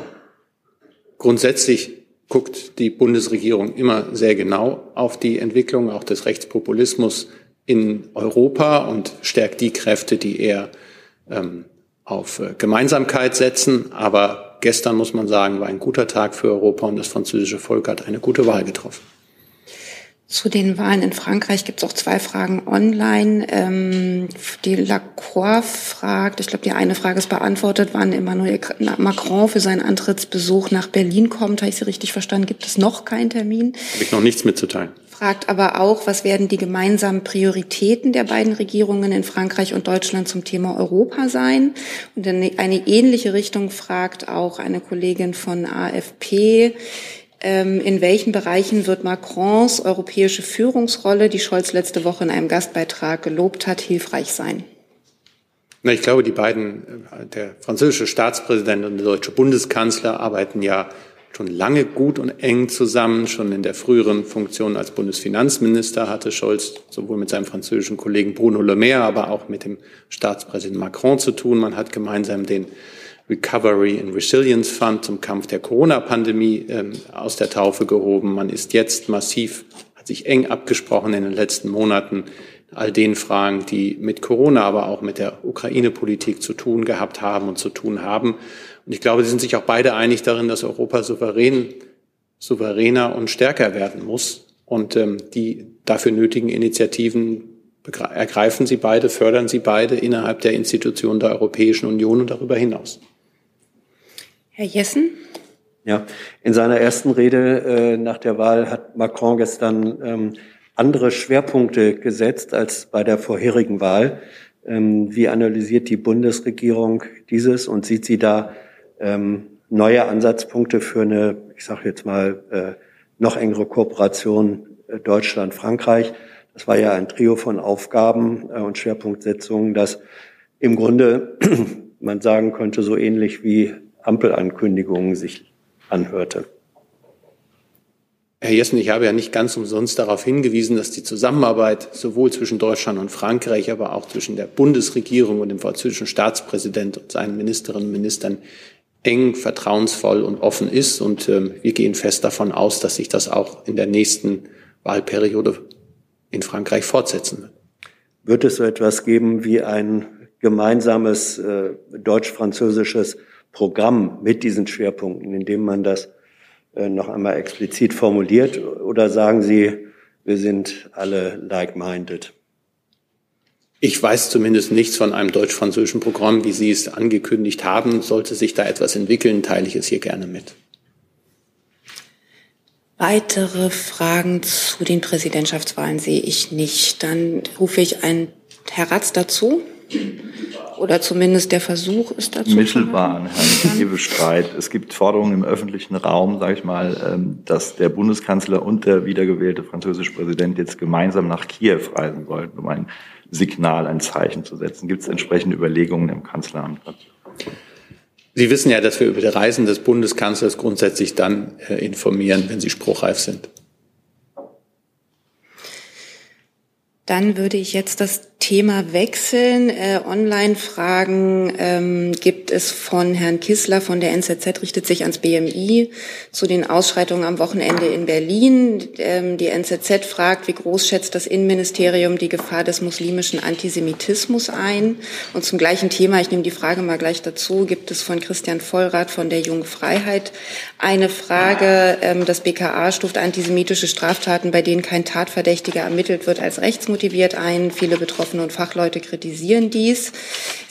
Speaker 7: Grundsätzlich guckt die Bundesregierung immer sehr genau auf die Entwicklung auch des Rechtspopulismus in Europa und stärkt die Kräfte, die eher ähm, auf äh, Gemeinsamkeit setzen. Aber gestern, muss man sagen, war ein guter Tag für Europa und das französische Volk hat eine gute Wahl getroffen.
Speaker 1: Zu den Wahlen in Frankreich gibt es auch zwei Fragen online. Ähm, die Lacroix fragt, ich glaube, die eine Frage ist beantwortet, wann Emmanuel Macron für seinen Antrittsbesuch nach Berlin kommt. Habe ich Sie richtig verstanden? Gibt es noch keinen Termin?
Speaker 7: Habe ich noch nichts mitzuteilen
Speaker 1: fragt aber auch, was werden die gemeinsamen Prioritäten der beiden Regierungen in Frankreich und Deutschland zum Thema Europa sein? Und in eine ähnliche Richtung fragt auch eine Kollegin von AFP, in welchen Bereichen wird Macrons europäische Führungsrolle, die Scholz letzte Woche in einem Gastbeitrag gelobt hat, hilfreich sein?
Speaker 7: Na, ich glaube, die beiden, äh, der französische Staatspräsident und der deutsche Bundeskanzler arbeiten ja schon lange gut und eng zusammen. Schon in der früheren Funktion als Bundesfinanzminister hatte Scholz sowohl mit seinem französischen Kollegen Bruno Le Maire, aber auch mit dem Staatspräsidenten Macron zu tun. Man hat gemeinsam den Recovery and Resilience Fund zum Kampf der Corona-Pandemie ähm, aus der Taufe gehoben. Man ist jetzt massiv, hat sich eng abgesprochen in den letzten Monaten all den Fragen, die mit Corona, aber auch mit der Ukraine-Politik zu tun gehabt haben und zu tun haben. Und ich glaube, sie sind sich auch beide einig darin, dass Europa souverän, souveräner und stärker werden muss. Und ähm, die dafür nötigen Initiativen ergreifen sie beide, fördern sie beide innerhalb der Institutionen der Europäischen Union und darüber hinaus.
Speaker 1: Herr Jessen?
Speaker 11: Ja, in seiner ersten Rede äh, nach der Wahl hat Macron gestern ähm, andere Schwerpunkte gesetzt als bei der vorherigen Wahl. Ähm, wie analysiert die Bundesregierung dieses und sieht sie da ähm, neue Ansatzpunkte für eine, ich sage jetzt mal, äh, noch engere Kooperation äh, Deutschland-Frankreich. Das war ja ein Trio von Aufgaben äh, und Schwerpunktsetzungen, das im Grunde (clears throat) man sagen könnte, so ähnlich wie Ampelankündigungen sich anhörte.
Speaker 7: Herr Jessen, ich habe ja nicht ganz umsonst darauf hingewiesen, dass die Zusammenarbeit sowohl zwischen Deutschland und Frankreich, aber auch zwischen der Bundesregierung und dem französischen Staatspräsident und seinen Ministerinnen und Ministern eng, vertrauensvoll und offen ist. Und ähm, wir gehen fest davon aus, dass sich das auch in der nächsten Wahlperiode in Frankreich fortsetzen wird.
Speaker 11: Wird es so etwas geben wie ein gemeinsames äh, deutsch-französisches Programm mit diesen Schwerpunkten, in dem man das äh, noch einmal explizit formuliert? Oder sagen Sie, wir sind alle like-minded?
Speaker 7: Ich weiß zumindest nichts von einem deutsch-französischen Programm, wie Sie es angekündigt haben. Sollte sich da etwas entwickeln, teile ich es hier gerne mit.
Speaker 1: Weitere Fragen zu den Präsidentschaftswahlen sehe ich nicht. Dann rufe ich einen Herr Ratz dazu. Oder zumindest der Versuch ist dazu.
Speaker 14: Mittelbar an Herrn Hebestreit. Es gibt Forderungen im öffentlichen Raum, sage ich mal, ähm, dass der Bundeskanzler und der wiedergewählte französische Präsident jetzt gemeinsam nach Kiew reisen sollten, um ein Signal, ein Zeichen zu setzen? Gibt es entsprechende Überlegungen im Kanzleramt
Speaker 7: Sie wissen ja, dass wir über die Reisen des Bundeskanzlers grundsätzlich dann äh, informieren, wenn sie spruchreif sind.
Speaker 1: Dann würde ich jetzt das Thema wechseln. Äh, Online-Fragen ähm, gibt es von Herrn Kissler von der NZZ, richtet sich ans BMI zu den Ausschreitungen am Wochenende in Berlin. Ähm, die NZZ fragt, wie groß schätzt das Innenministerium die Gefahr des muslimischen Antisemitismus ein? Und zum gleichen Thema, ich nehme die Frage mal gleich dazu, gibt es von Christian Vollrath von der Jungen Freiheit eine Frage. Ähm, das BKA stuft antisemitische Straftaten, bei denen kein Tatverdächtiger ermittelt wird, als rechtsmotiviert ein. Viele Betroffene und Fachleute kritisieren dies.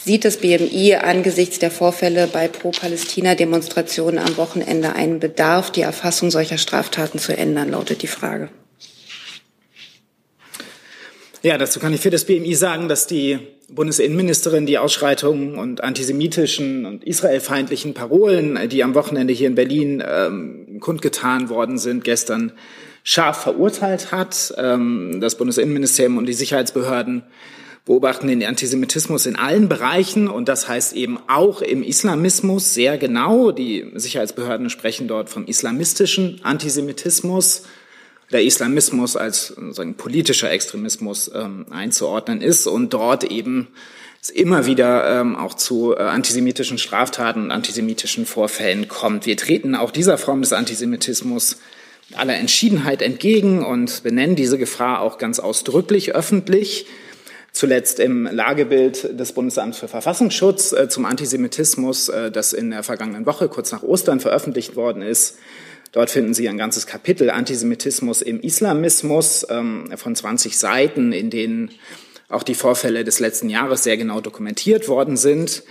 Speaker 1: Sieht das BMI angesichts der Vorfälle bei Pro-Palästina-Demonstrationen am Wochenende einen Bedarf, die Erfassung solcher Straftaten zu ändern, lautet die Frage.
Speaker 5: Ja, dazu kann ich für das BMI sagen, dass die Bundesinnenministerin die Ausschreitungen und antisemitischen und israelfeindlichen Parolen, die am Wochenende hier in Berlin ähm, kundgetan worden sind, gestern scharf verurteilt hat. Ähm, das Bundesinnenministerium und die Sicherheitsbehörden beobachten den Antisemitismus in allen Bereichen und das heißt eben auch im Islamismus sehr genau. Die Sicherheitsbehörden sprechen dort vom islamistischen Antisemitismus der Islamismus als sagen, politischer Extremismus ähm, einzuordnen ist und dort eben es immer wieder ähm, auch zu äh, antisemitischen Straftaten und antisemitischen Vorfällen kommt. Wir treten auch dieser Form des Antisemitismus mit aller Entschiedenheit entgegen und benennen diese Gefahr auch ganz ausdrücklich öffentlich. Zuletzt im Lagebild des Bundesamts für Verfassungsschutz äh, zum Antisemitismus, äh, das in der vergangenen Woche kurz nach Ostern veröffentlicht worden ist, Dort finden Sie ein ganzes Kapitel Antisemitismus im Islamismus ähm, von 20 Seiten, in denen auch die Vorfälle des letzten Jahres sehr genau dokumentiert worden sind.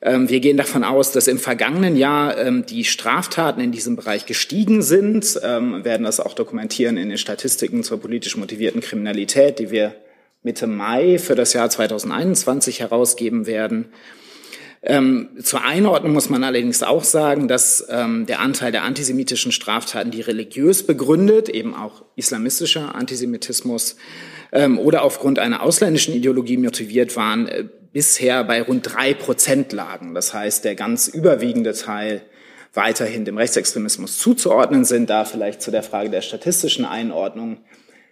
Speaker 5: Ähm, wir gehen davon aus, dass im vergangenen Jahr ähm, die Straftaten in diesem Bereich gestiegen sind, werden das auch dokumentieren in den Statistiken zur politisch motivierten Kriminalität, die wir Mitte Mai für das Jahr 2021 herausgeben werden. Ähm, zur Einordnung muss man allerdings auch sagen, dass ähm, der Anteil der antisemitischen Straftaten, die religiös begründet, eben auch islamistischer Antisemitismus ähm, oder aufgrund einer ausländischen Ideologie motiviert waren, äh, bisher bei rund drei Prozent lagen. Das heißt, der ganz überwiegende Teil weiterhin dem Rechtsextremismus zuzuordnen sind. Da vielleicht zu der Frage der statistischen Einordnung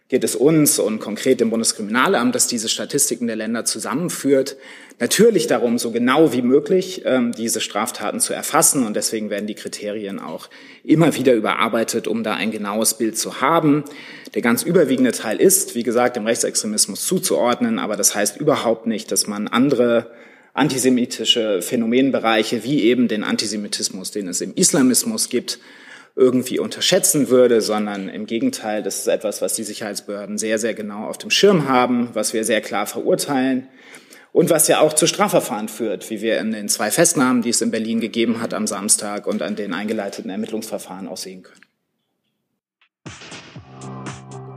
Speaker 5: geht es uns und konkret dem Bundeskriminalamt, das diese Statistiken der Länder zusammenführt, natürlich darum, so genau wie möglich ähm, diese Straftaten zu erfassen. Und deswegen werden die Kriterien auch immer wieder überarbeitet, um da ein genaues Bild zu haben. Der ganz überwiegende Teil ist, wie gesagt, dem Rechtsextremismus zuzuordnen, aber das heißt überhaupt nicht, dass man andere antisemitische Phänomenbereiche wie eben den Antisemitismus, den es im Islamismus gibt, irgendwie unterschätzen würde, sondern im Gegenteil, das ist etwas, was die Sicherheitsbehörden sehr, sehr genau auf dem Schirm haben, was wir sehr klar verurteilen und was ja auch zu Strafverfahren führt, wie wir in den zwei Festnahmen, die es in Berlin gegeben hat am Samstag und an den eingeleiteten Ermittlungsverfahren auch sehen können.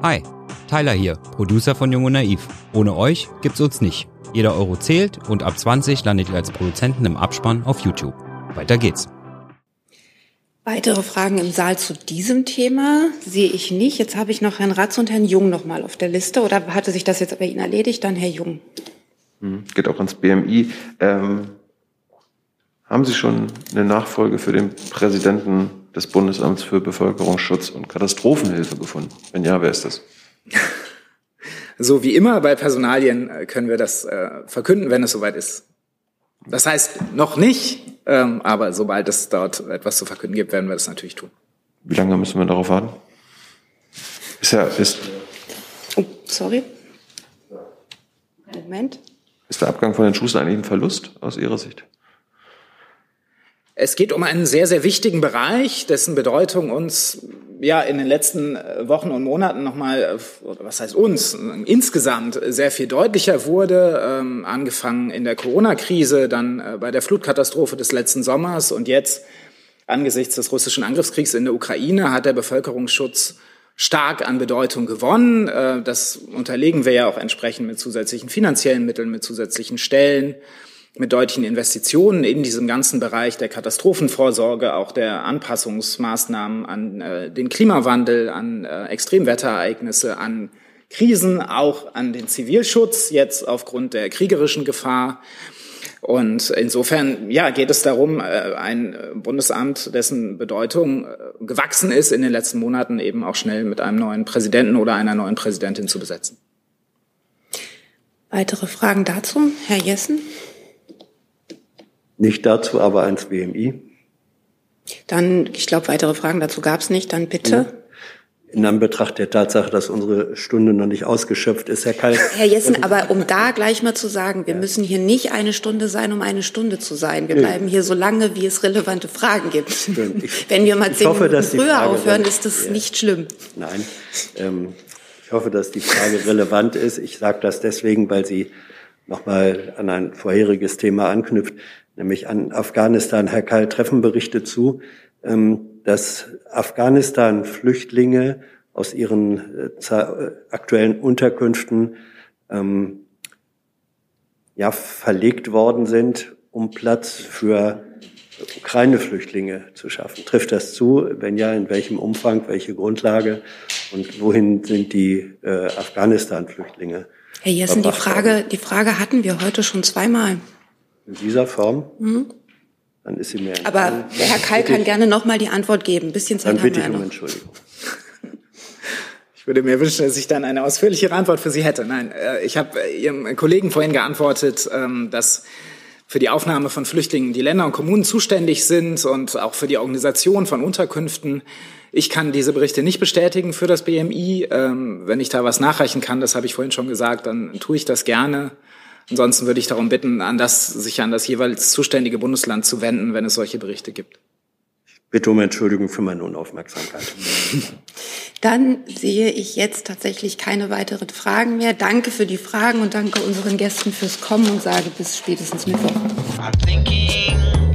Speaker 20: Hi, Tyler hier, Producer von Jung und Naiv. Ohne euch gibt's uns nicht. Jeder Euro zählt und ab 20 landet ihr als Produzenten im Abspann auf YouTube. Weiter geht's.
Speaker 1: Weitere Fragen im Saal zu diesem Thema sehe ich nicht. Jetzt habe ich noch Herrn Ratz und Herrn Jung noch mal auf der Liste. Oder hatte sich das jetzt bei Ihnen erledigt? Dann Herr Jung.
Speaker 2: Hm, geht auch ans BMI. Ähm, haben Sie schon eine Nachfolge für den Präsidenten des Bundesamts für Bevölkerungsschutz und Katastrophenhilfe gefunden? Wenn ja, wer ist das? (laughs)
Speaker 5: So wie immer bei Personalien äh, können wir das äh, verkünden, wenn es soweit ist. Das heißt noch nicht, ähm, aber sobald es dort etwas zu verkünden gibt, werden wir das natürlich tun.
Speaker 2: Wie lange müssen wir darauf warten? Ist ja, ist.
Speaker 1: Oh, sorry. Moment.
Speaker 2: Ist der Abgang von den Schuster eigentlich ein Verlust aus Ihrer Sicht?
Speaker 5: Es geht um einen sehr, sehr wichtigen Bereich, dessen Bedeutung uns ja in den letzten äh, Wochen und Monaten nochmal, äh, was heißt uns, insgesamt sehr viel deutlicher wurde, ähm, angefangen in der Corona-Krise, dann äh, bei der Flutkatastrophe des letzten Sommers und jetzt angesichts des russischen Angriffskriegs in der Ukraine hat der Bevölkerungsschutz stark an Bedeutung gewonnen. Das unterlegen wir ja auch entsprechend mit zusätzlichen finanziellen Mitteln, mit zusätzlichen Stellen mit deutlichen Investitionen in diesem ganzen Bereich der Katastrophenvorsorge, auch der Anpassungsmaßnahmen an äh, den Klimawandel, an äh, Extremwetterereignisse, an Krisen, auch an den Zivilschutz, jetzt aufgrund der kriegerischen Gefahr. Und insofern, ja, geht es darum, äh, ein Bundesamt, dessen Bedeutung äh, gewachsen ist in den letzten Monaten, eben auch schnell mit einem neuen Präsidenten oder einer neuen Präsidentin zu besetzen.
Speaker 1: Weitere Fragen dazu? Herr Jessen?
Speaker 11: Nicht dazu, aber ans BMI.
Speaker 1: Dann, ich glaube, weitere Fragen dazu gab es nicht. Dann bitte.
Speaker 11: Mhm. In Anbetracht der Tatsache, dass unsere Stunde noch nicht ausgeschöpft ist, Herr Kall.
Speaker 1: Herr Jessen, aber um da gleich mal zu sagen, wir müssen hier nicht eine Stunde sein, um eine Stunde zu sein. Wir
Speaker 11: Nee.
Speaker 1: bleiben hier so lange, wie es relevante Fragen gibt.
Speaker 11: Ich, (laughs)
Speaker 1: Wenn wir mal zehn
Speaker 11: hoffe,
Speaker 1: Minuten früher aufhören, ist das
Speaker 11: Ja.
Speaker 1: nicht schlimm.
Speaker 11: Nein. Ähm, ich hoffe, dass die Frage relevant ist. Ich sage das deswegen, weil sie nochmal an ein vorheriges Thema anknüpft, nämlich an Afghanistan. Herr Kall treffen Berichte zu, ähm, dass Afghanistan-Flüchtlinge aus ihren äh, äh, aktuellen Unterkünften ähm, ja, verlegt worden sind, um Platz für Ukraine-Flüchtlinge zu schaffen. Trifft das zu? Wenn ja, in welchem Umfang, welche Grundlage und wohin sind die äh, Afghanistan-Flüchtlinge?
Speaker 1: Herr Jessen, die Frage, die Frage hatten wir heute schon zweimal.
Speaker 11: In dieser Form?
Speaker 1: Mhm.
Speaker 11: Dann ist sie mir
Speaker 1: Aber der Herr Kall kann gerne noch mal die Antwort geben. Ein bisschen Zeit
Speaker 11: Dann
Speaker 1: haben
Speaker 11: bitte
Speaker 1: wir
Speaker 11: ich um
Speaker 1: noch.
Speaker 11: Entschuldigung. (laughs)
Speaker 5: Ich würde mir wünschen, dass ich dann eine ausführlichere Antwort für Sie hätte. Nein, äh, ich habe äh, Ihrem Kollegen vorhin geantwortet, ähm, dass für die Aufnahme von Flüchtlingen die Länder und Kommunen zuständig sind und auch für die Organisation von Unterkünften. Ich kann diese Berichte nicht bestätigen für das BMI. Ähm, Wenn ich da was nachreichen kann, das habe ich vorhin schon gesagt, dann tue ich das gerne. Ansonsten würde ich darum bitten, an das, sich an das jeweils zuständige Bundesland zu wenden, wenn es solche Berichte gibt.
Speaker 11: Bitte um Entschuldigung für meine Unaufmerksamkeit. (laughs)
Speaker 1: Dann sehe ich jetzt tatsächlich keine weiteren Fragen mehr. Danke für die Fragen und danke unseren Gästen fürs Kommen und sage bis spätestens Mittwoch.
Speaker 21: I'm thinking